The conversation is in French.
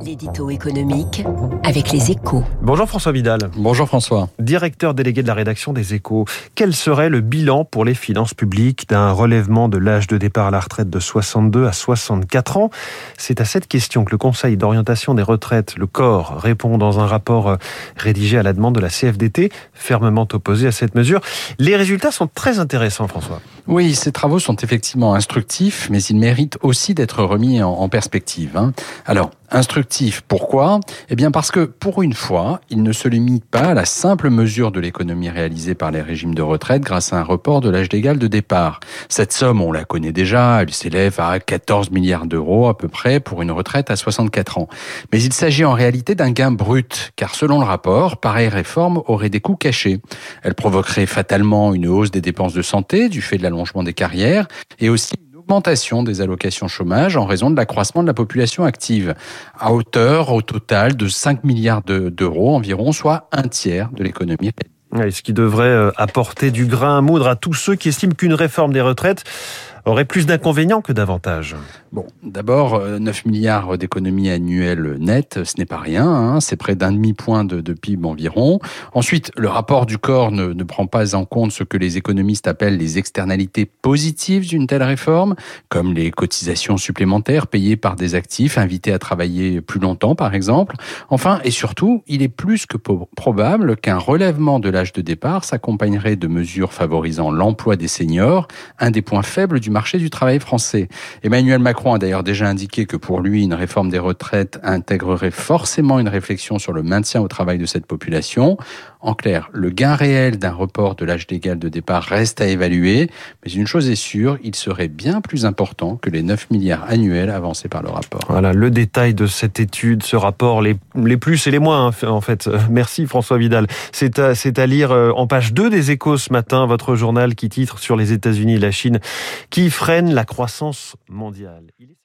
L'édito économique avec les échos. Bonjour François Vidal. Bonjour François. Directeur délégué de la rédaction des échos. Quel serait le bilan pour les finances publiques d'un relèvement de l'âge de départ à la retraite de 62 à 64 ans? C'est à cette question que le Conseil d'orientation des retraites, le corps, répond dans un rapport euh, rédigé à la demande de la CFDT, fermement opposé à cette mesure. Les résultats sont très intéressants François. Oui, ces travaux sont effectivement instructifs, mais ils méritent aussi d'être remis en, perspective. Hein. Alors, instructif. Pourquoi? Eh bien parce que pour une fois, il ne se limite pas à la simple mesure de l'économie réalisée par les régimes de retraite grâce à un report de l'âge légal de départ. Cette somme, on la connaît déjà, elle s'élève à 14 milliards d'euros à peu près pour une retraite à 64 ans. Mais il s'agit en réalité d'un gain brut, car selon le rapport, pareille réforme aurait des coûts cachés. Elle provoquerait fatalement une hausse des dépenses de santé du fait de l'allongement des carrières et aussi augmentation des allocations chômage en raison de l'accroissement de la population active, à hauteur au total de 5 milliards d'euros environ, soit un tiers de l'économie. ce qui devrait euh, apporter du grain à moudre à tous ceux qui estiment qu'une réforme des retraites aurait plus d'inconvénients que d'avantages. Bon, d'abord, 9 euh, milliards d'économies annuelles nettes, ce n'est pas rien, hein, c'est près d'un demi-point de, PIB environ. Ensuite, le rapport du corps ne, ne, prend pas en compte ce que les économistes appellent les externalités positives d'une telle réforme, comme les cotisations supplémentaires payées par des actifs invités à travailler plus longtemps, par exemple. Enfin, et surtout, il est plus que probable qu'un relèvement de l'âge de départ s'accompagnerait de mesures favorisant l'emploi des seniors, un des points faibles du marché du travail français. Emmanuel Macron Macron a d'ailleurs déjà indiqué que pour lui, une réforme des retraites intégrerait forcément une réflexion sur le maintien au travail de cette population. En clair, le gain réel d'un report de l'âge légal de départ reste à évaluer, mais une chose est sûre, il serait bien plus important que les 9 milliards annuels avancés par le rapport. Voilà, le détail de cette étude, ce rapport, les, les plus et les moins, hein, en fait. Merci François Vidal. C'est à, à lire euh, en page 2 des échos ce matin, votre journal qui titre sur les États-Unis et la Chine qui freinent la croissance mondiale. Il est